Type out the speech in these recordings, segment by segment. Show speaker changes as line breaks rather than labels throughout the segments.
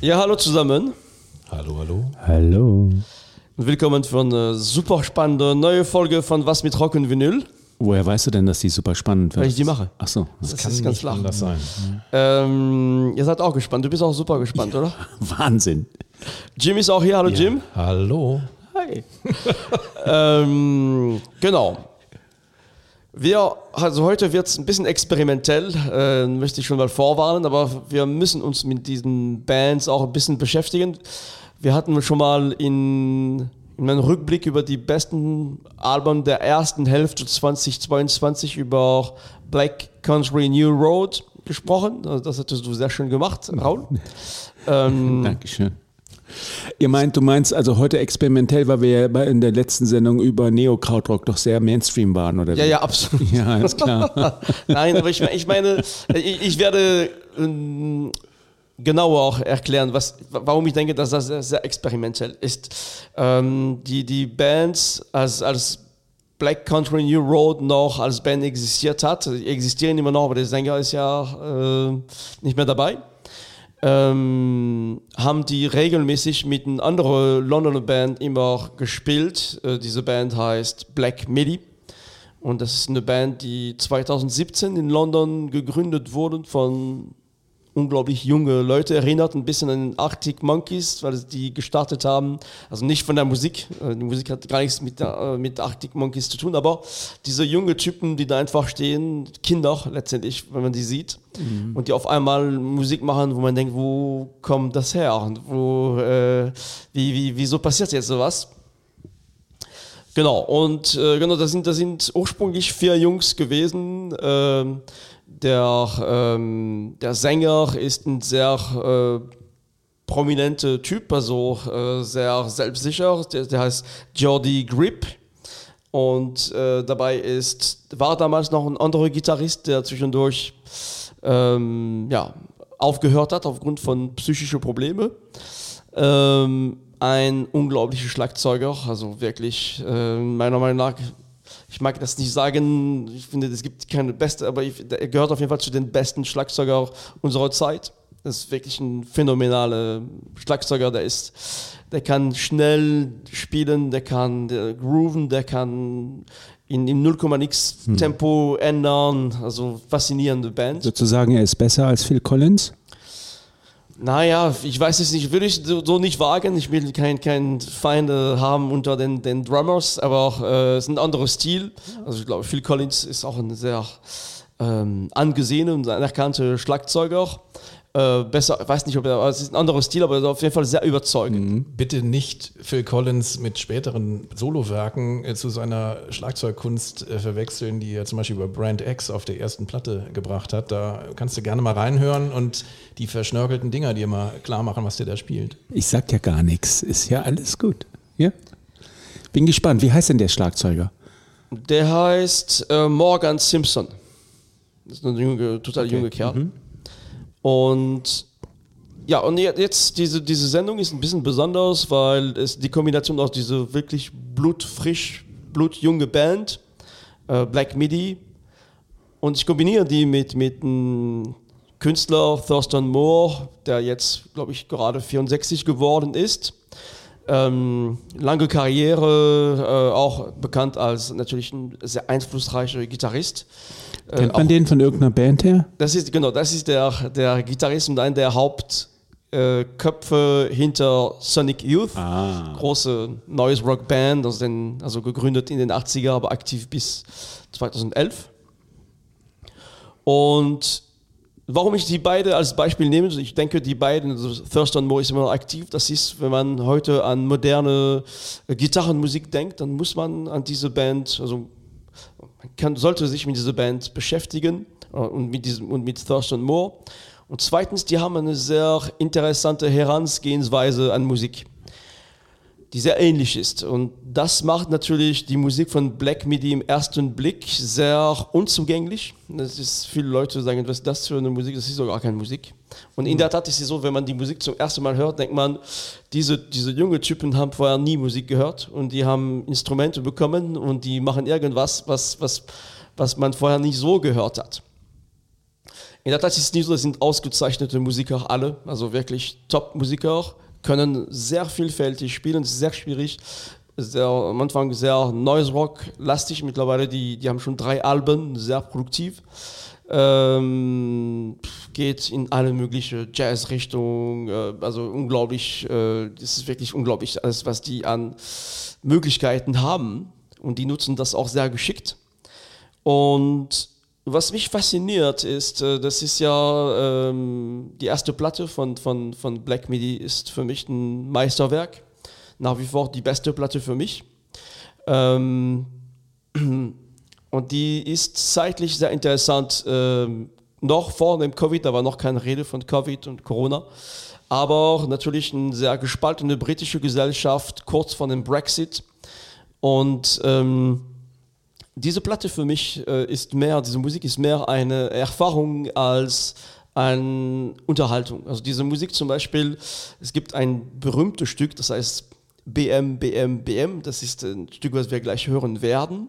Ja, hallo zusammen.
Hallo, hallo.
Hallo.
Willkommen für eine super spannende neue Folge von Was mit Rock und Vinyl.
Woher weißt du denn, dass die super spannend wird?
Weil ich die mache.
Ach so.
Das,
Kann
ist ganz
nicht anders sein.
Ähm, ihr seid auch gespannt. Du bist auch super gespannt, oder?
Wahnsinn.
Jim ist auch hier. Hallo Jim.
Hallo.
Hi. ähm, genau. Wir, also heute wird es ein bisschen experimentell, äh, möchte ich schon mal vorwarnen, aber wir müssen uns mit diesen Bands auch ein bisschen beschäftigen. Wir hatten schon mal in, in einem Rückblick über die besten Alben der ersten Hälfte 2022 über Black Country New Road gesprochen. Also das hattest du sehr schön gemacht, Raul. ähm,
Dankeschön. Ihr meint, du meinst also heute experimentell, weil wir ja in der letzten Sendung über Neo-Krautrock doch sehr Mainstream waren, oder?
ja,
wie?
ja, absolut.
Ja, ist klar.
Nein, aber ich, ich meine, ich, ich werde ähm, genauer auch erklären, was, warum ich denke, dass das sehr, sehr experimentell ist. Ähm, die, die Bands als, als Black Country New Road noch als Band existiert hat, die existieren immer noch, aber der Sänger ist ja äh, nicht mehr dabei. Ähm, haben die regelmäßig mit einer anderen Londoner Band immer gespielt. Äh, diese Band heißt Black Midi. Und das ist eine Band, die 2017 in London gegründet wurde von unglaublich junge Leute. Erinnert ein bisschen an Arctic Monkeys, weil die gestartet haben. Also nicht von der Musik. äh, Die Musik hat gar nichts mit, der, äh, mit Arctic Monkeys zu tun, aber diese junge Typen, die da einfach stehen, Kinder letztendlich, wenn man die sieht, und die auf einmal Musik machen, wo man denkt, wo kommt das her? Und wo, äh, wie, wie, wieso passiert jetzt sowas? Genau, und äh, genau, das sind, das sind ursprünglich vier Jungs gewesen. Ähm, der, ähm, der Sänger ist ein sehr äh, prominenter Typ, also äh, sehr selbstsicher. Der, der heißt Jordi Grip. Und äh, dabei ist, war damals noch ein anderer Gitarrist, der zwischendurch ähm, ja, aufgehört hat aufgrund von psychischen Problemen. Ähm, ein unglaublicher Schlagzeuger, also wirklich, äh, meiner Meinung nach, ich mag das nicht sagen, ich finde, es gibt keine beste, aber ich, er gehört auf jeden Fall zu den besten Schlagzeuger unserer Zeit. Das ist wirklich ein phänomenaler Schlagzeuger, der ist, der kann schnell spielen, der kann der grooven, der kann in, in 0, nix Tempo ändern, also faszinierende Band.
Sozusagen, er ist besser als Phil Collins?
Naja, ich weiß es nicht, würde ich so, so nicht wagen. Ich will kein, kein Feinde haben unter den, den Drummers, aber äh, es ist ein anderer Stil. Also ich glaube, Phil Collins ist auch ein sehr ähm, angesehener und anerkannter Schlagzeuger. Äh, besser, ich weiß nicht, ob er, es ist ein anderer Stil, aber er ist auf jeden Fall sehr überzeugend.
Bitte nicht Phil Collins mit späteren Solowerken äh, zu seiner Schlagzeugkunst äh, verwechseln, die er zum Beispiel über Brand X auf der ersten Platte gebracht hat. Da kannst du gerne mal reinhören und die verschnörkelten Dinger dir mal klar machen, was der da spielt.
Ich sag ja gar nichts. Ist ja alles gut. Ja? Bin gespannt. Wie heißt denn der Schlagzeuger?
Der heißt äh, Morgan Simpson. Das ist ein junge, total junge Kerl. Und ja, und je- jetzt diese, diese Sendung ist ein bisschen besonders, weil es die Kombination aus dieser wirklich blutfrisch, blutjunge Band, äh, Black Midi, und ich kombiniere die mit, mit einem Künstler, Thurston Moore, der jetzt, glaube ich, gerade 64 geworden ist. Ähm, lange Karriere, äh, auch bekannt als natürlich ein sehr einflussreicher Gitarrist. Äh,
Kennt
auch-
man den von irgendeiner Band her?
das ist genau, das ist der, der Gitarrist und einer der Hauptköpfe äh, hinter Sonic Youth.
Ah.
Große neues Rockband, also, den, also gegründet in den 80er, aber aktiv bis 2011. Und warum ich die beide als Beispiel nehme, ich denke, die beiden, also Thurston Moore ist immer noch aktiv. Das ist, wenn man heute an moderne äh, Gitarrenmusik denkt, dann muss man an diese Band, also man kann, sollte sich mit dieser Band beschäftigen äh, und mit, diesem, und mit Thurston Moore. Und zweitens, die haben eine sehr interessante Herangehensweise an Musik. Die sehr ähnlich ist. Und das macht natürlich die Musik von Black Midi im ersten Blick sehr unzugänglich. Das ist, viele Leute sagen, was ist das für eine Musik? Das ist doch gar keine Musik. Und in der Tat ist es so, wenn man die Musik zum ersten Mal hört, denkt man, diese, diese junge Typen haben vorher nie Musik gehört und die haben Instrumente bekommen und die machen irgendwas, was, was, was man vorher nicht so gehört hat. In der Tat ist es nicht so, das sind ausgezeichnete Musiker alle, also wirklich Top-Musiker können sehr vielfältig spielen, sehr schwierig. Sehr, am Anfang sehr Noise Rock lastig, mittlerweile die, die haben schon drei Alben, sehr produktiv. Ähm, geht in alle möglichen Jazz-Richtungen, äh, also unglaublich, äh, ist wirklich unglaublich, alles was die an Möglichkeiten haben und die nutzen das auch sehr geschickt. Und was mich fasziniert ist, äh, das ist ja ähm, die erste Platte von, von, von Black Midi ist für mich ein Meisterwerk. Nach wie vor die beste Platte für mich. Ähm, und die ist zeitlich sehr interessant. Ähm, noch vor dem Covid, da war noch keine Rede von Covid und Corona. Aber natürlich eine sehr gespaltene britische Gesellschaft kurz vor dem Brexit. Und ähm, diese Platte für mich äh, ist mehr, diese Musik ist mehr eine Erfahrung als eine Unterhaltung. Also diese Musik zum Beispiel, es gibt ein berühmtes Stück, das heißt BM, BM, BM, das ist ein Stück, was wir gleich hören werden.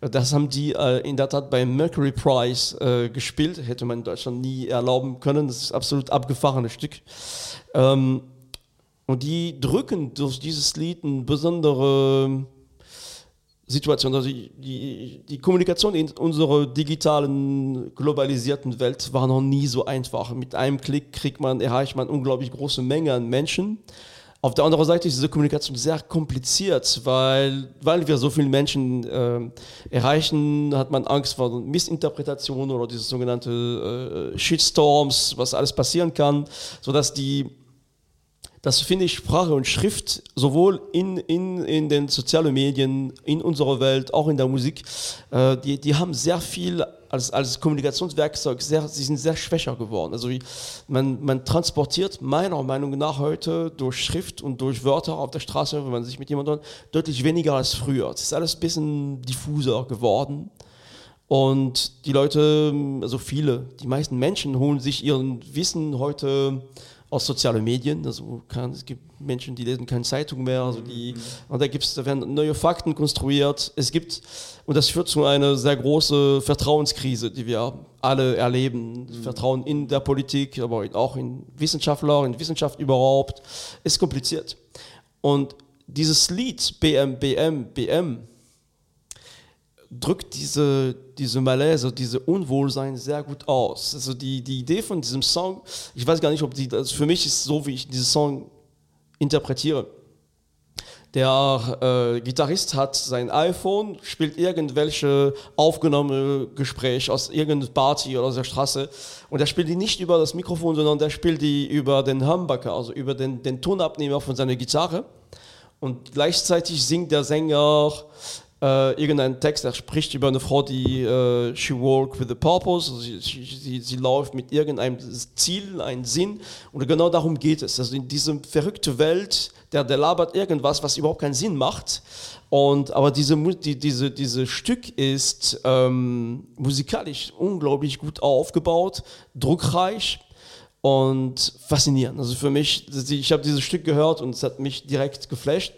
Das haben die äh, in der Tat beim Mercury Prize äh, gespielt, hätte man in Deutschland nie erlauben können, das ist absolut abgefahrenes Stück. Ähm, und die drücken durch dieses Lied eine besondere Situation. Also die, die, Kommunikation in unserer digitalen, globalisierten Welt war noch nie so einfach. Mit einem Klick kriegt man, erreicht man unglaublich große Menge an Menschen. Auf der anderen Seite ist diese Kommunikation sehr kompliziert, weil, weil wir so viele Menschen äh, erreichen, hat man Angst vor Missinterpretationen oder diese sogenannte äh, Shitstorms, was alles passieren kann, sodass die das finde ich Sprache und Schrift sowohl in, in, in den sozialen Medien, in unserer Welt, auch in der Musik, äh, die, die haben sehr viel als, als Kommunikationswerkzeug, sehr, sie sind sehr schwächer geworden. Also man, man transportiert meiner Meinung nach heute durch Schrift und durch Wörter auf der Straße, wenn man sich mit jemandem deutlich weniger als früher. Es ist alles ein bisschen diffuser geworden. Und die Leute, also viele, die meisten Menschen holen sich ihren Wissen heute aus sozialen Medien. Also kann, es gibt Menschen, die lesen keine Zeitung mehr. Also die, und da, gibt's, da werden neue Fakten konstruiert. Es gibt, und das führt zu einer sehr großen Vertrauenskrise, die wir alle erleben. Vertrauen in der Politik, aber auch in Wissenschaftler, in Wissenschaft überhaupt, ist kompliziert. Und dieses Lied BM, BM, BM, drückt diese, diese Malaise, diese Unwohlsein sehr gut aus. Also die, die Idee von diesem Song, ich weiß gar nicht, ob die, also für mich ist so, wie ich diesen Song interpretiere. Der äh, Gitarrist hat sein iPhone, spielt irgendwelche aufgenommene Gespräche aus irgendeiner Party oder aus der Straße und er spielt die nicht über das Mikrofon, sondern der spielt die über den Humbucker, also über den, den Tonabnehmer von seiner Gitarre. Und gleichzeitig singt der Sänger äh, irgendein Text, er spricht über eine Frau, die äh, she walk with a purpose, also sie, sie, sie, läuft mit irgendeinem Ziel, einem Sinn und genau darum geht es. Also in dieser verrückten Welt, der, der labert irgendwas, was überhaupt keinen Sinn macht. Und, aber diese, die, diese, dieses Stück ist ähm, musikalisch unglaublich gut aufgebaut, druckreich und faszinierend. Also für mich, ich habe dieses Stück gehört und es hat mich direkt geflasht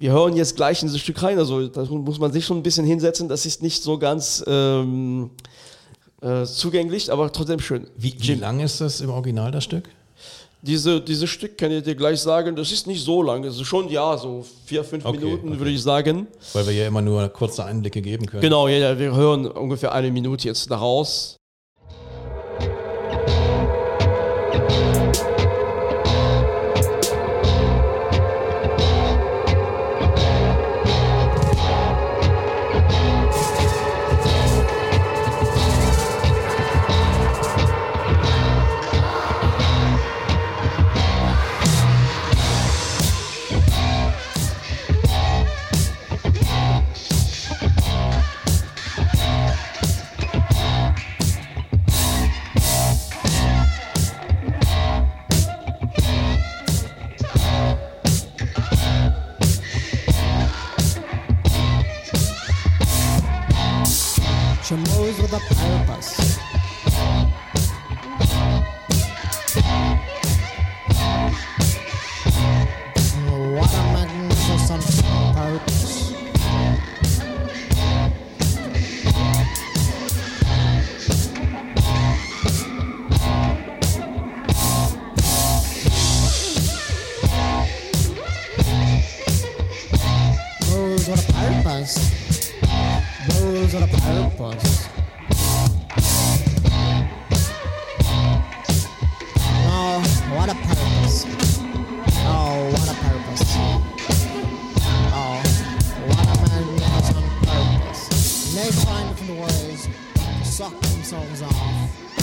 wir hören jetzt gleich in dieses Stück rein. Also da muss man sich schon ein bisschen hinsetzen. Das ist nicht so ganz ähm, äh, zugänglich, aber trotzdem schön.
Wie, wie lang ist das im Original, das Stück?
Diese, dieses Stück kann ich dir gleich sagen, das ist nicht so lang. Es ist schon, ja, so vier, fünf okay, Minuten, okay. würde ich sagen.
Weil wir ja immer nur kurze Einblicke geben können.
Genau, ja, wir hören ungefähr eine Minute jetzt daraus.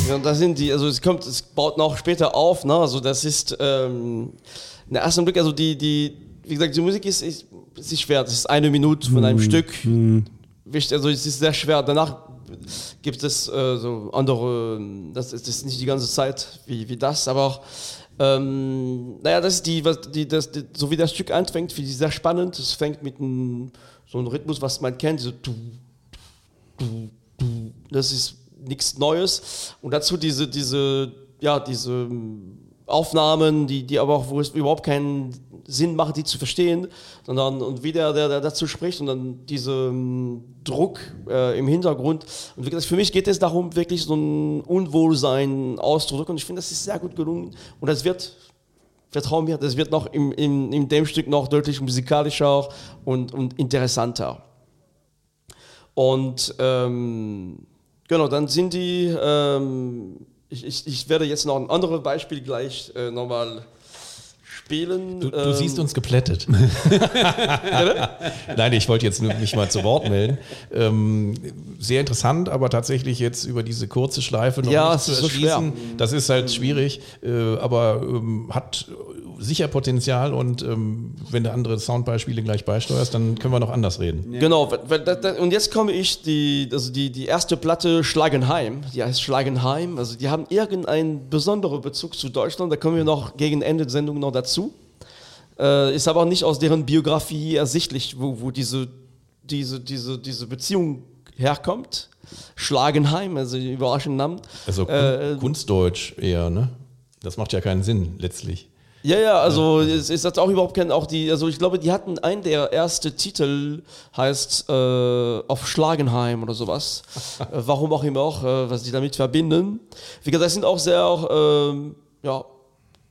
Ja, und da sind die, also es kommt, es baut noch später auf, ne? Also das ist ähm, der erste Blick, also die, die, wie gesagt, die Musik ist, ist, ist schwer. Das ist eine Minute von einem Stück. Wichtig, Also es ist sehr schwer. Danach gibt es äh, so andere, das ist, das ist nicht die ganze Zeit wie, wie das, aber auch, ähm, naja, das ist die, was, die, das, die, so wie das Stück anfängt, finde ich sehr spannend. Es fängt mit einem, so einem Rhythmus, was man kennt, so du, du. Das ist nichts Neues. Und dazu diese, diese, ja, diese Aufnahmen, die, die aber auch, wo es überhaupt keinen Sinn macht, die zu verstehen, sondern und wie der, der, der dazu spricht und dann dieser Druck äh, im Hintergrund. Und wie gesagt, für mich geht es darum, wirklich so ein Unwohlsein auszudrücken. Und ich finde, das ist sehr gut gelungen. Und das wird vertrau mir, das wird noch im, in, in dem Stück noch deutlich musikalischer und, und interessanter. Und ähm, genau, dann sind die, ähm, ich, ich, ich werde jetzt noch ein anderes Beispiel gleich äh, nochmal spielen.
Du, du
Ähm,
siehst uns geplättet. Nein, ich wollte jetzt nur mich mal zu Wort melden. Ähm, sehr interessant, aber tatsächlich jetzt über diese kurze Schleife noch
Ja,
zu
ist so
erschließen.
schwer.
das ist halt schwierig, äh, aber ähm, hat sicher Potenzial und ähm, wenn du andere Soundbeispiele gleich beisteuerst, dann können wir noch anders reden.
Genau, da- da- und jetzt komme ich, die, also die, die erste Platte Schlagenheim, die heißt Schlagenheim, also die haben irgendeinen besonderen Bezug zu Deutschland, da kommen wir noch gegen Ende der Sendung noch dazu. Äh, ist aber nicht aus deren Biografie ersichtlich, wo, wo diese, diese, diese, diese Beziehung herkommt. Schlagenheim, also überraschender Namen.
Also
Äh,
Kunstdeutsch eher, ne? Das macht ja keinen Sinn letztlich.
Ja, ja, also es ist jetzt auch überhaupt kein, auch die, also ich glaube, die hatten einen der erste Titel heißt äh, auf Schlagenheim oder sowas. äh, warum auch immer auch, äh, was die damit verbinden. Wie gesagt, das sind auch sehr auch, ähm, ja,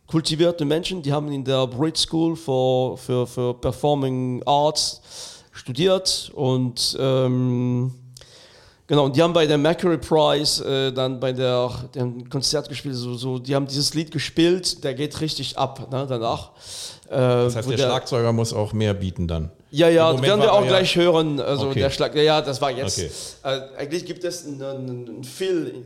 kultivierte Menschen, die haben in der Brit School für, für, für Performing Arts studiert und ähm, Genau, und die haben bei der Mercury Prize äh, dann bei der, dem Konzert gespielt, so, so, die haben dieses Lied gespielt, der geht richtig ab ne, danach. Äh,
Das heißt,
wo
der Schlagzeuger muss auch mehr bieten dann.
Ja, ja,
Moment
werden wir auch
er ja-
gleich hören. Also
Okay.
der Schlag, ja, ja, das war jetzt.
Okay.
Äh, eigentlich gibt es einen, einen Phil,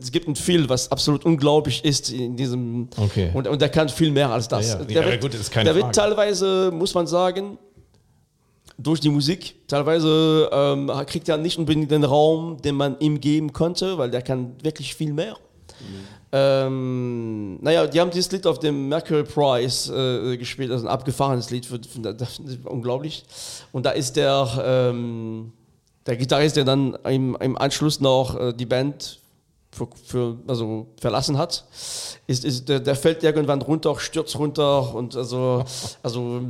es gibt einen Phil, was absolut unglaublich ist in diesem.
Okay.
Und, und der kann viel mehr als das.
Ja, ja.
Der, wird,
gut, das
der wird teilweise, muss man sagen, durch die Musik, teilweise ähm, kriegt er nicht unbedingt den Raum, den man ihm geben könnte, weil der kann wirklich viel mehr. Ähm, naja, die haben dieses Lied auf dem Mercury Prize äh, gespielt, also ein abgefahrenes Lied, für, für, ist unglaublich. Und da ist der, ähm, der Gitarrist, der dann im, im Anschluss noch äh, die Band für, für, also verlassen hat, ist, ist, der, der fällt irgendwann runter, stürzt runter und also, also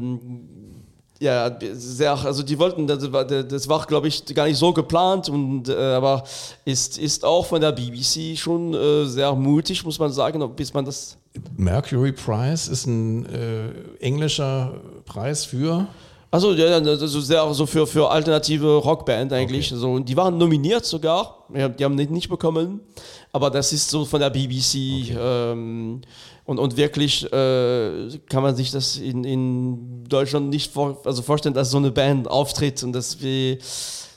ja, sehr, also die wollten, das war, das war glaube ich, gar nicht so geplant, und, äh, aber ist, ist auch von der BBC schon äh, sehr mutig, muss man sagen, bis man das.
Mercury Prize ist ein äh, englischer Preis für.
Also ja, ja, also sehr so für, für alternative Rockband eigentlich.
Okay.
So, und die waren nominiert sogar, ja, die haben nicht, nicht bekommen, aber das ist so von der BBC. Ähm, und, und wirklich äh, kann man sich das in, in Deutschland nicht vor, also vorstellen, dass so eine Band auftritt und dass wir,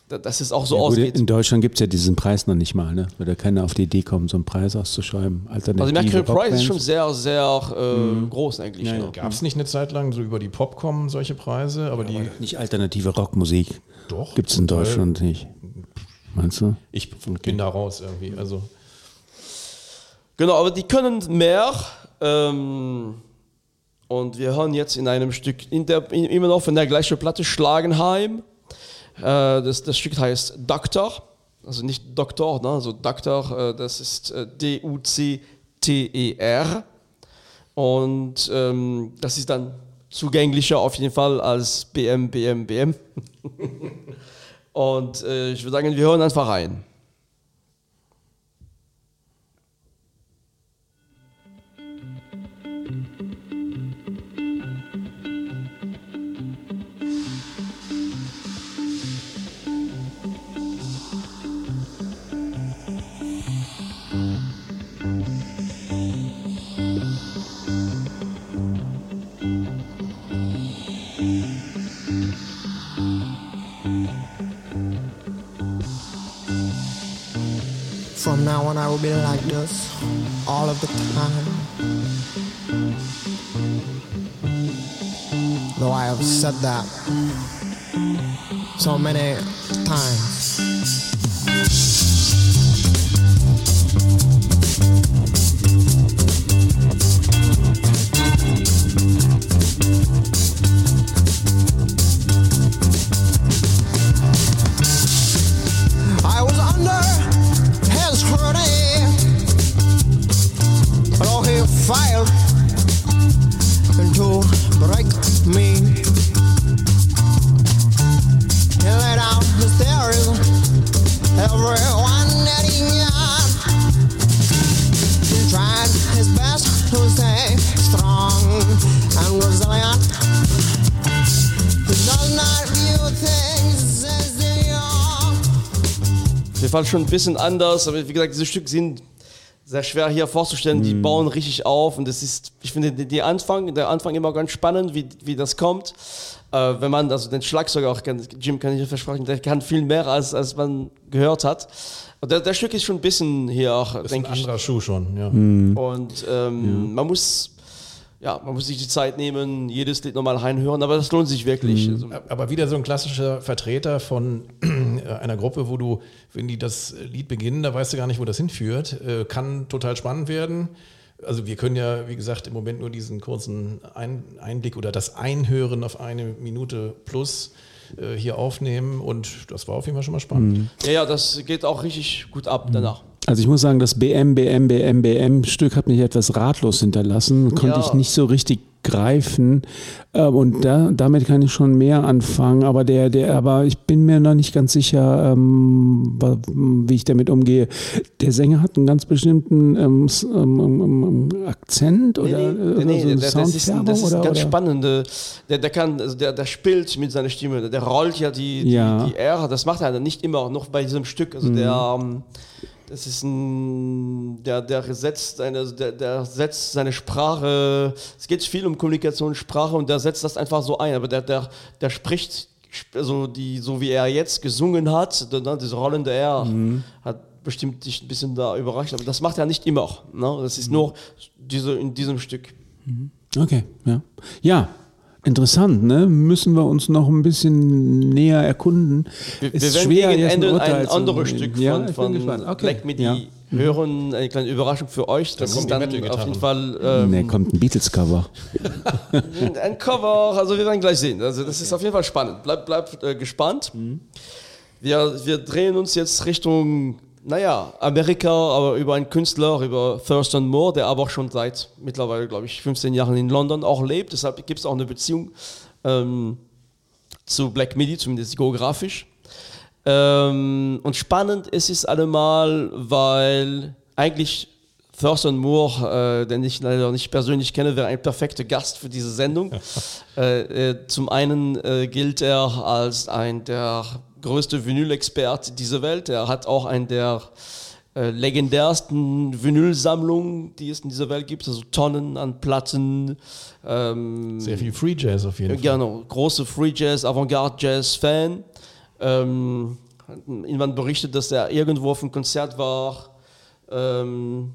dass es auch so
Ja, gut,
ausgeht.
in Deutschland gibt es ja diesen Preis noch nicht mal, ne? Würde keiner auf die Idee kommen, so einen Preis auszuschreiben.
Also Mercury Price ist schon sehr, sehr äh, groß eigentlich.
Ja, ja.
Gab es nicht eine Zeit lang so über die Popcom solche Preise, aber die.
Nicht alternative Rockmusik.
Doch.
Gibt es in. Deutschland nicht. Meinst du?
Ich bin da raus irgendwie. Also
Genau, aber die können mehr. Ähm, und wir hören jetzt in einem Stück, in der, in, immer noch von der gleichen Platte, Schlagenheim. Äh, das, das Stück heißt Doctor. also nicht Doktor, ne? also Doktor, äh, das ist äh, D-U-C-T-E-R. Und ähm, das ist dann zugänglicher auf jeden Fall als BM, BM, BM. Und äh, ich würde sagen, wir hören einfach rein.
I will be like this all of the time. Though I have said that so many times.
Fall schon ein bisschen anders, aber wie gesagt, diese Stücke sind sehr schwer hier vorzustellen. Die bauen richtig auf und das ist, ich finde, die, Anfang, der Anfang immer ganz spannend, wie, wie das kommt. Äh, wenn man also den Schlagzeuger auch kennt, Jim kann ich dir versprechen, der kann viel mehr als, als man gehört hat. Und der, der Stück ist schon ein bisschen hier auch,
ein
denke ich.
anderer Schuh schon, ja.
Und ähm, man muss, ja, man muss sich die Zeit nehmen, jedes Lied nochmal reinhören, aber das lohnt sich wirklich. Also,
Aber wieder so ein klassischer Vertreter von einer Gruppe, wo du, wenn die das Lied beginnen, da weißt du gar nicht, wo das hinführt. Äh, Kann total spannend werden. Also wir können ja, wie gesagt, im Moment nur diesen kurzen Ein Einblick oder das Einhören auf eine Minute plus äh, hier aufnehmen und das war auf jeden Fall schon mal spannend.
ja, ja, das geht auch richtig gut ab danach.
Also ich muss sagen, das BM, BM, BM, BM-Stück hat mich etwas ratlos hinterlassen. Konnte
Ja.
ich nicht so richtig greifen. Ähm, Und da, damit kann ich schon mehr anfangen. Aber der, der, aber ich bin mir noch nicht ganz sicher, ähm, wie ich damit umgehe. Der Sänger hat einen ganz bestimmten ähm, ähm, Akzent oder
Nee, nee, nee,
so eine
das, ist,
Soundfärbung
das ist
oder,
ganz
oder?
spannend. Der, der kann, also der, der spielt mit seiner Stimme, der rollt ja die, die,
Ja.
die R, das macht er nicht immer, noch bei diesem Stück. Also der, ähm, das ist ein, der, der setzt eine, der, der setzt seine Sprache, es geht viel um Kommunikation, Sprache und der setzt das einfach so ein, aber der, der, der spricht, also die, so wie er jetzt gesungen hat, diese rollende R, hat bestimmt dich ein bisschen da überrascht, aber das macht er nicht immer. Ne? Das ist nur diese, in diesem Stück.
Okay, ja. Ja, interessant, ne? Müssen wir uns noch ein bisschen näher erkunden.
Wir,
Ist
wir werden
schwer,
gegen
jetzt
Ende ein anderes. Stück
Ja,
von,
ich bin
von
gespannt. Okay.
Black Midi
Ja.
hören. Eine kleine Überraschung für euch. Das
kommen
ist dann auf jeden Fall ähm,
Ne, kommt ein Beatles-Cover.
ein Cover. Also wir werden gleich sehen. Also das ist auf jeden Fall spannend. Bleibt bleib, äh, gespannt. Wir, wir drehen uns jetzt Richtung, naja, Amerika, aber über einen Künstler, über Thurston Moore, der aber auch schon seit mittlerweile, glaube ich, 15 Jahren in London auch lebt. Deshalb gibt es auch eine Beziehung ähm, zu Black Midi, zumindest geografisch. Ähm, und spannend ist es allemal, weil eigentlich Thurston Moore, äh, den ich leider nicht persönlich kenne, wäre ein perfekter Gast für diese Sendung. äh, äh, zum einen äh, gilt er als ein der größte Vinyl-Experte dieser Welt. Er hat auch einen der äh, legendärsten Vinylsammlungen, die es in dieser Welt gibt, also Tonnen an Platten. Ähm,
Sehr viel Free Jazz auf jeden Fall.
Genau, große Free Jazz, Avantgarde Jazz Fan. Ähm, hat jemand berichtet, dass er irgendwo auf einem Konzert war. Ähm,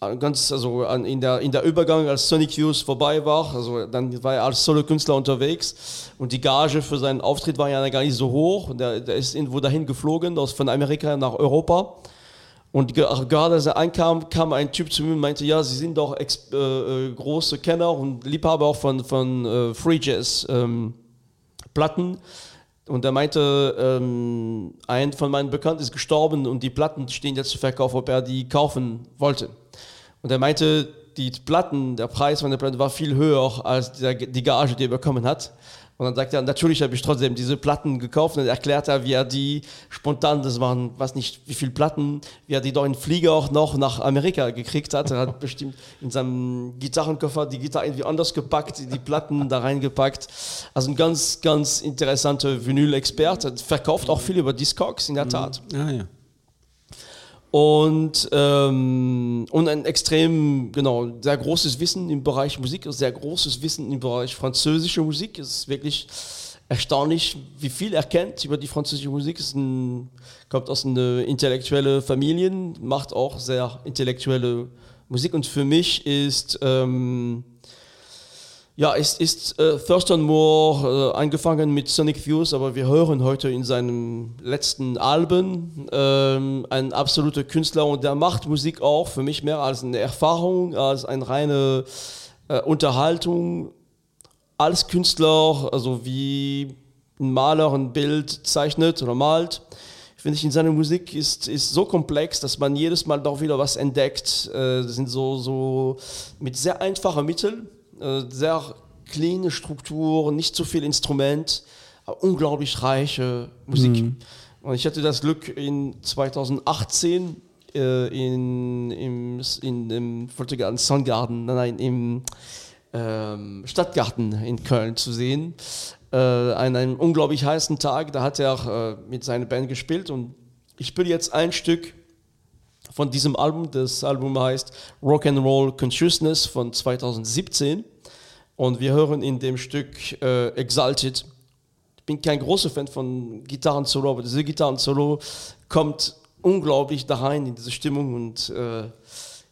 ganz, also in, der, in der Übergang, als Sonic Youth vorbei war, also dann war er als Solo-Künstler unterwegs und die Gage für seinen Auftritt war ja gar nicht so hoch. Der, der ist irgendwo dahin geflogen, aus, von Amerika nach Europa. Und ge- gerade als er einkam, kam ein Typ zu mir und meinte, ja, Sie sind doch äh, äh, große Kenner und Liebhaber auch von, von äh, Free Jazz ähm, Platten. Und er meinte, ähm, ein von meinen Bekannten ist gestorben und die Platten stehen jetzt zu Verkauf, ob er die kaufen wollte. Und er meinte, die Platten, der Preis von der Platte war viel höher als der, die Gage, die er bekommen hat. Und dann sagt er, natürlich habe ich trotzdem diese Platten gekauft und dann erklärt er, wie er die spontan, das waren, weiß nicht, wie viele Platten, wie er die doch in Flieger auch noch nach Amerika gekriegt hat. Er hat bestimmt in seinem Gitarrenkoffer die Gitarre irgendwie anders gepackt, die Platten da reingepackt. Also ein ganz, ganz interessanter Vinyl-Experte. Verkauft auch viel über Discogs, in der Tat.
Ah, ja.
Und, ähm, und ein extrem, genau, sehr großes Wissen im Bereich Musik, sehr großes Wissen im Bereich französische Musik. Es ist wirklich erstaunlich, wie viel er kennt über die französische Musik. Es ein, kommt aus einer intellektuellen Familie, macht auch sehr intellektuelle Musik. Und für mich ist, ähm, ja, ist, ist äh, Thurston Moore äh, angefangen mit Sonic Views, aber wir hören heute in seinem letzten Album ähm, ein absoluter Künstler und der macht Musik auch für mich mehr als eine Erfahrung, als eine reine äh, Unterhaltung. Als Künstler, also wie ein Maler ein Bild zeichnet oder malt, finde ich in seiner Musik ist, ist so komplex, dass man jedes Mal doch wieder was entdeckt. Äh, das sind so, so mit sehr einfachen Mitteln sehr cleane Struktur, nicht zu viel Instrument, aber unglaublich reiche Musik. Und ich hatte das Glück in 2018 äh, in, im, in, im Volksgarten Soundgarden, nein, im ähm, Stadtgarten in Köln zu sehen. Äh, an einem unglaublich heißen Tag, da hat er äh, mit seiner Band gespielt und ich spiele jetzt ein Stück von diesem Album. Das Album heißt Rock and Roll Consciousness von 2017 und wir hören in dem Stück äh, Exalted. Ich bin kein großer Fan von Gitarren-Solo, aber diese Gitarren-Solo kommt unglaublich da rein in diese Stimmung und äh,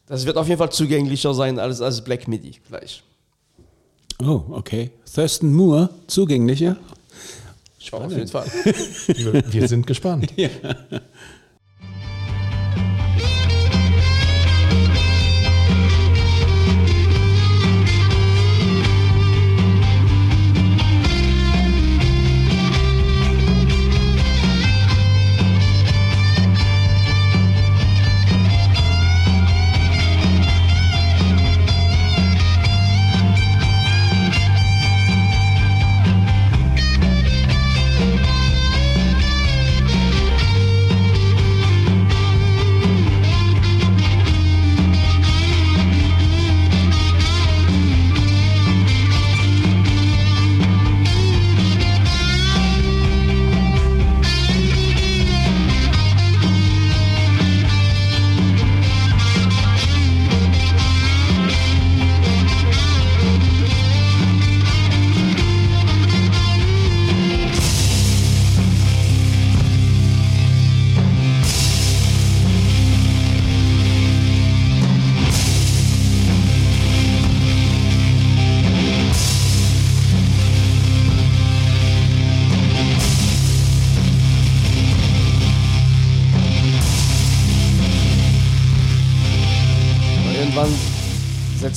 das wird auf jeden Fall zugänglicher sein als, als Black Midi gleich.
Oh, okay. Thurston Moore, zugänglicher.
Auf jeden Fall.
Wir, wir sind gespannt.
Irgendwann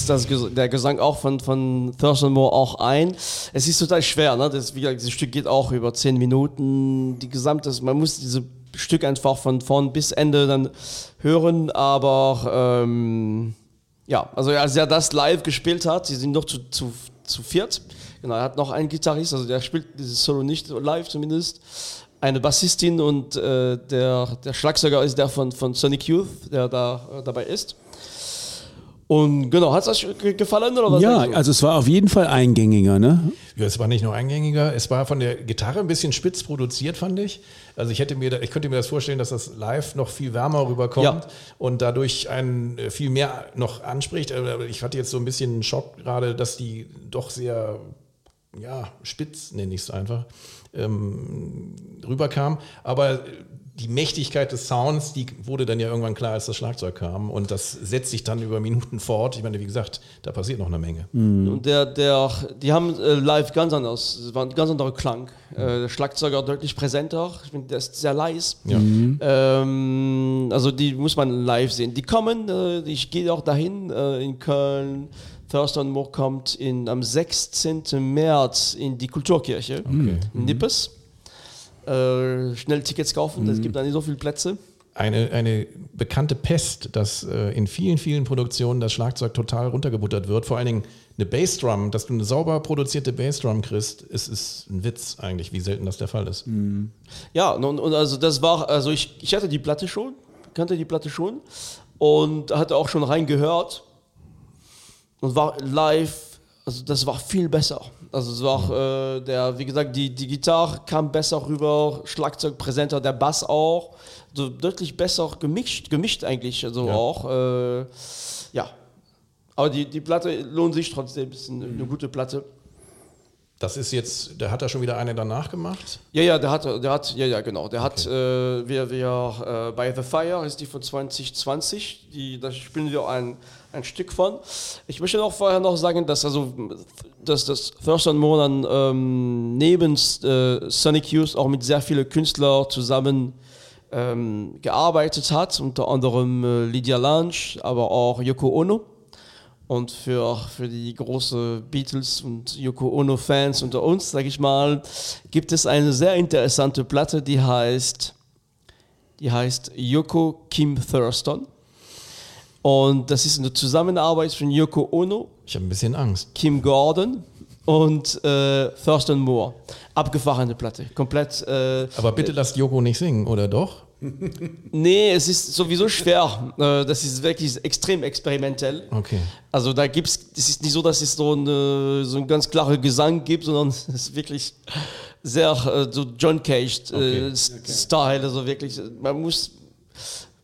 das, der Gesang auch von, von Thurston Moore auch ein. Es ist total schwer, ne? das, wie gesagt, dieses Stück geht auch über zehn Minuten. Die gesamte, man muss dieses Stück einfach von vorn bis Ende dann hören, aber ähm, ja, also als er das live gespielt hat, sie sind noch zu, zu, zu viert. Genau, er hat noch einen Gitarrist, also der spielt dieses Solo nicht live zumindest. Eine Bassistin und äh, der, der Schlagzeuger ist der von, von Sonic Youth, der da äh, dabei ist. Und genau, hat es euch ge- gefallen oder was?
Ja, also es war auf jeden Fall eingängiger, ne?
Ja, es war nicht nur eingängiger, es war von der Gitarre ein bisschen spitz produziert, fand ich. Also ich hätte mir, da, ich könnte mir das vorstellen, dass das live noch viel wärmer rüberkommt
Ja.
und dadurch einen äh, viel mehr noch anspricht. Aber Ich hatte jetzt so ein bisschen einen Schock gerade, dass die doch sehr, ja, spitz, nenne ich es einfach, ähm, rüberkam. Aber äh, die Mächtigkeit des Sounds, die wurde dann ja irgendwann klar, als das Schlagzeug kam. Und das setzt sich dann über Minuten fort. Ich meine, wie gesagt, da passiert noch eine Menge.
Und der, der, die haben äh, live ganz anders, es war ein ganz anderer Klang. Äh, der Schlagzeuger deutlich präsenter, ich bin, der ist sehr leise.
Ja.
Ähm, also die muss man live sehen. Die kommen, äh, ich gehe auch dahin äh, in Köln. Thurston Moore kommt in, am 16. März in die Kulturkirche in Nippes. Äh, schnell Tickets kaufen. Es gibt da nicht so viele Plätze.
Eine, eine bekannte Pest, dass äh, in vielen, vielen Produktionen das Schlagzeug total runtergebuttert wird. Vor allen Dingen eine Bassdrum, dass du eine sauber produzierte Bassdrum kriegst, ist, ist ein Witz eigentlich, wie selten das der Fall ist.
Ja, und, und also das war, also ich, ich hatte die Platte schon, kannte die Platte schon und hatte auch schon reingehört und war live, also das war viel besser. Also es war äh, der, wie gesagt, die, die Gitarre kam besser rüber, Schlagzeug präsenter, der Bass auch, so deutlich besser gemischt, gemischt eigentlich, also
Ja.
auch, äh, ja. Aber die, die Platte lohnt sich trotzdem, ist eine, eine gute Platte.
Das ist jetzt, da hat er schon wieder eine danach gemacht.
Ja, ja, der hat, der hat, ja, ja, genau. Der hat, äh, wir, wir, äh, bei The Fire ist die von 2020, die, da spielen wir ein, ein Stück von. Ich möchte auch vorher noch sagen, dass also, dass das Thurston Moore dann ähm, neben äh, Sonic Youth auch mit sehr vielen Künstlern zusammen ähm, gearbeitet hat, unter anderem äh, Lydia Lange, aber auch Yoko Ono. Und für, für die großen Beatles und Yoko Ono-Fans unter uns, sage ich mal, gibt es eine sehr interessante Platte, die heißt, die heißt Yoko Kim Thurston. Und das ist eine Zusammenarbeit von Yoko Ono,
Ich habe ein bisschen Angst.
Kim Gordon und äh, Thurston Moore. Abgefahrene Platte. Komplett. Äh,
Aber bitte lasst Joko nicht singen, oder doch?
Nee, es ist sowieso schwer. Äh, das ist wirklich extrem experimentell.
Okay.
Also da gibt es, es ist nicht so, dass es so, eine, so einen ganz klaren Gesang gibt, sondern es ist wirklich sehr äh, so John Cage äh,
Okay.
Style, also wirklich, man muss,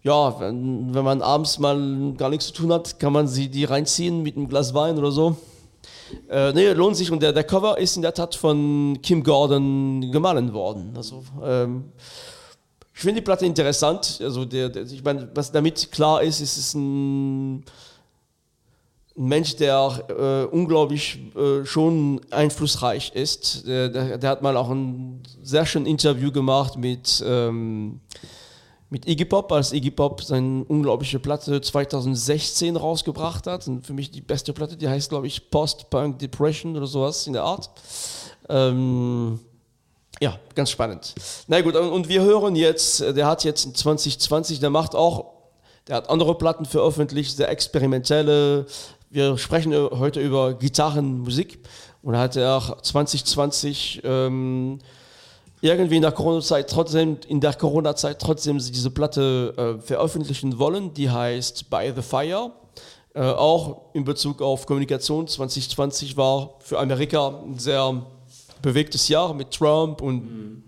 ja, wenn, wenn man abends mal gar nichts zu tun hat, kann man sie die reinziehen mit einem Glas Wein oder so. Äh, nee, lohnt sich und der, der Cover ist in der Tat von Kim Gordon gemahlen worden. Also ähm, ich finde die Platte interessant. Also der, der, ich meine, was damit klar ist, ist es ein, ein Mensch, der äh, unglaublich äh, schon einflussreich ist. Der, der, der hat mal auch ein sehr schönes Interview gemacht mit, ähm, mit Iggy Pop, als Iggy Pop seine unglaubliche Platte 2016 rausgebracht hat. Und für mich die beste Platte, die heißt, glaube ich, Post-Punk Depression oder sowas in der Art. Ähm, ja, ganz spannend. Na gut, und wir hören jetzt, äh, der hat jetzt in 2020, der macht auch, der hat andere Platten veröffentlicht, sehr experimentelle. Wir sprechen äh, heute über Gitarrenmusik und da hat er auch 2020 ähm, irgendwie in der Corona-Zeit trotzdem, in der Corona-Zeit trotzdem diese Platte äh, veröffentlichen wollen, die heißt By the Fire. Äh, auch in Bezug auf Kommunikation 2020 war für Amerika ein sehr bewegtes Jahr mit Trump und,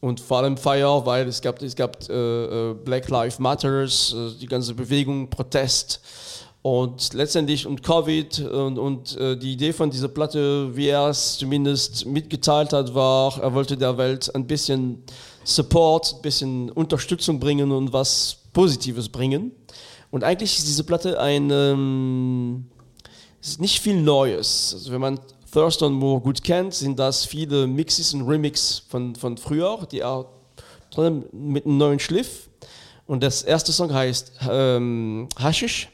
und vor allem Fire, weil es gab, es gab äh, äh, Black Lives Matters, äh, die ganze Bewegung, Protest und letztendlich und Covid und, und äh, die Idee von dieser Platte, wie er es zumindest mitgeteilt hat, war, er wollte der Welt ein bisschen Support, ein bisschen Unterstützung bringen und was Positives bringen. Und eigentlich ist diese Platte ein, ähm, es ist nicht viel Neues. Also wenn man Thurston Moore gut kennt, sind das viele Mixes und Remix von, von früher, die auch mit einem neuen Schliff. Und das erste Song heißt ähm, Hashish.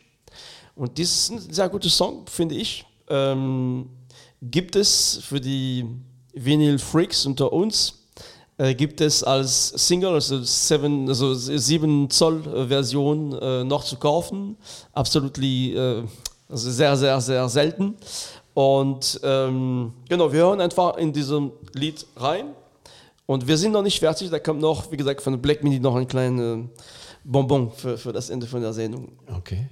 Und das ist ein sehr guter Song, finde ich. Ähm, gibt es für die Vinyl-Freaks unter uns, äh, gibt es als Single, also 7, also 7 Zoll äh, Version äh, noch zu kaufen. Absolut äh, also sehr, sehr, sehr selten. Und ähm, genau, wir hören einfach in diesem Lied rein. Und wir sind noch nicht fertig. Da kommt noch, wie gesagt, von Black Midi noch ein kleines Bonbon für, für das Ende von der Sendung.
Okay.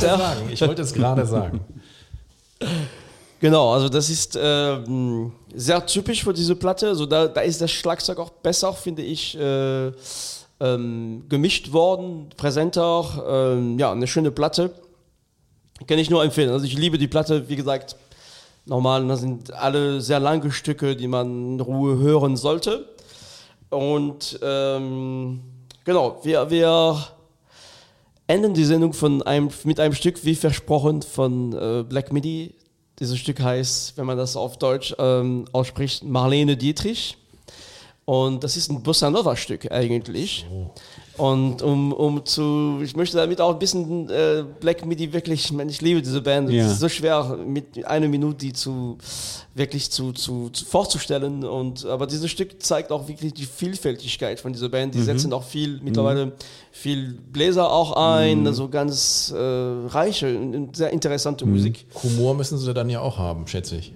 Krautrock-Charakter.
Sagen. Ich wollte es gerade sagen.
Genau, also das ist ähm, sehr typisch für diese Platte. Also da, da ist das Schlagzeug auch besser, finde ich, äh, ähm, gemischt worden, präsenter. Ähm, ja, eine schöne Platte. Kann ich nur empfehlen. Also ich liebe die Platte, wie gesagt, normal, das sind alle sehr lange Stücke, die man in Ruhe hören sollte. Und ähm, genau, wir, wir enden die Sendung von einem, mit einem Stück, wie versprochen, von äh, Black Midi. Dieses Stück heißt, wenn man das auf Deutsch ähm, ausspricht, Marlene Dietrich. Und das ist ein Bossa Nova Stück eigentlich. So. Und um, um zu, ich möchte damit auch ein bisschen äh, Black Midi wirklich, ich, meine, ich liebe diese Band. Ja. Es ist so schwer, mit einer Minute die zu wirklich zu, zu, zu, vorzustellen. Und aber dieses Stück zeigt auch wirklich die Vielfältigkeit von dieser Band. Die mhm. setzen auch viel mittlerweile mhm. viel Bläser auch ein, mhm. also ganz äh, reiche, sehr interessante mhm. Musik.
Humor müssen sie dann ja auch haben, schätze ich.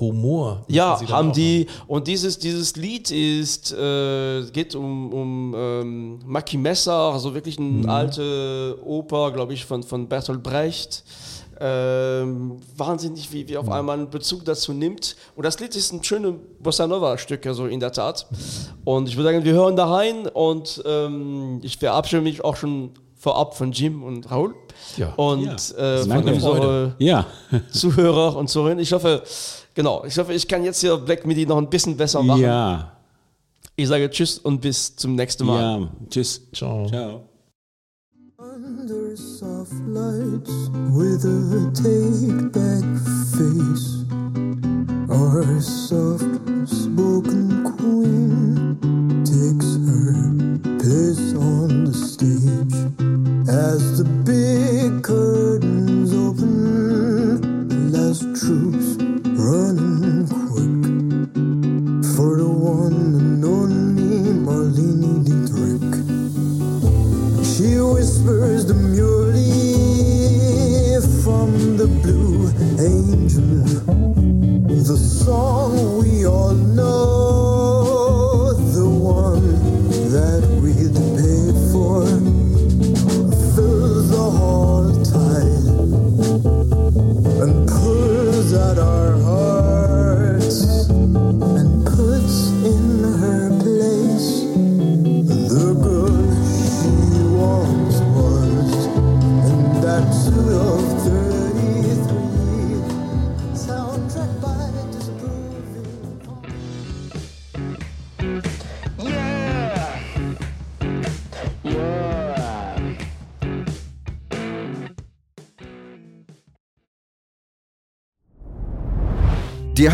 Humor.
Ja, haben die. Haben. Und dieses, dieses Lied ist, äh, geht um, um ähm, Maki Messer, also wirklich eine mhm. alte Oper, glaube ich, von, von Bertolt Brecht. Ähm, wahnsinnig, wie, wie auf mhm. einmal einen Bezug dazu nimmt. Und das Lied ist ein schönes Bossa Nova-Stück, also in der Tat. Und ich würde sagen, wir hören da rein und ähm, ich verabschiede mich auch schon vorab von Jim und Raoul. Ja. Und ja. Äh, von unseren ja. Zuhörer und Zuhörern. Ich hoffe, Genau, ich hoffe, ich kann jetzt hier Black Midi noch ein bisschen besser machen. Ja. Ich sage Tschüss und bis zum nächsten Mal. Ja,
Tschüss. Ciao. Ciao.
Under soft lights with a take back face, our soft spoken queen takes her place on the stage as the big curtains